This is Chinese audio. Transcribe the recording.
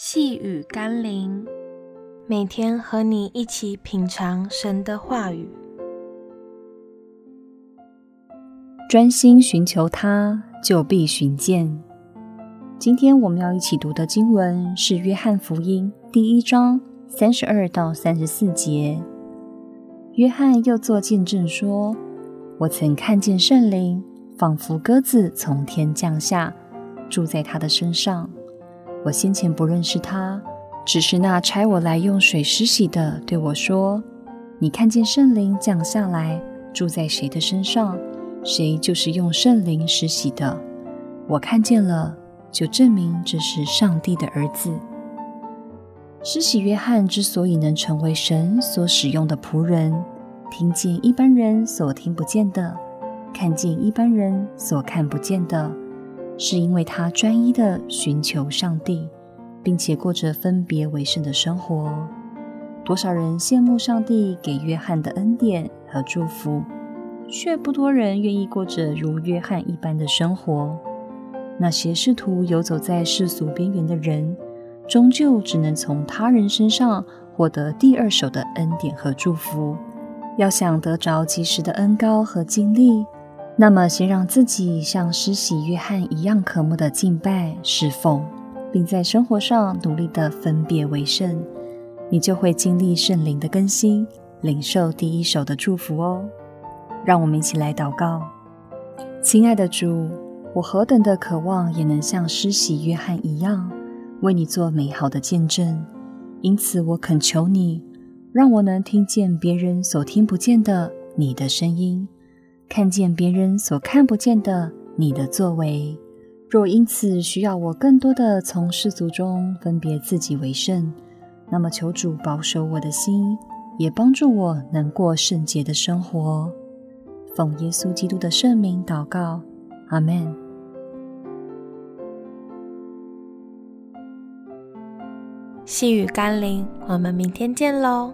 细雨甘霖，每天和你一起品尝神的话语，专心寻求他，就必寻见。今天我们要一起读的经文是《约翰福音》第一章三十二到三十四节。约翰又作见证说：“我曾看见圣灵仿佛鸽子从天降下，住在他的身上。”我先前不认识他，只是那差我来用水施洗的对我说：“你看见圣灵降下来，住在谁的身上，谁就是用圣灵施洗的。我看见了，就证明这是上帝的儿子。”施洗约翰之所以能成为神所使用的仆人，听见一般人所听不见的，看见一般人所看不见的。是因为他专一的寻求上帝，并且过着分别为圣的生活。多少人羡慕上帝给约翰的恩典和祝福，却不多人愿意过着如约翰一般的生活。那些试图游走在世俗边缘的人，终究只能从他人身上获得第二手的恩典和祝福。要想得着及时的恩膏和经历。那么，先让自己像施洗约翰一样渴慕的敬拜、侍奉，并在生活上努力的分别为圣，你就会经历圣灵的更新，领受第一手的祝福哦。让我们一起来祷告：亲爱的主，我何等的渴望也能像施洗约翰一样，为你做美好的见证。因此，我恳求你，让我能听见别人所听不见的你的声音。看见别人所看不见的你的作为，若因此需要我更多的从世俗中分别自己为圣，那么求主保守我的心，也帮助我能过圣洁的生活。奉耶稣基督的圣名祷告，阿门。细雨甘霖，我们明天见喽。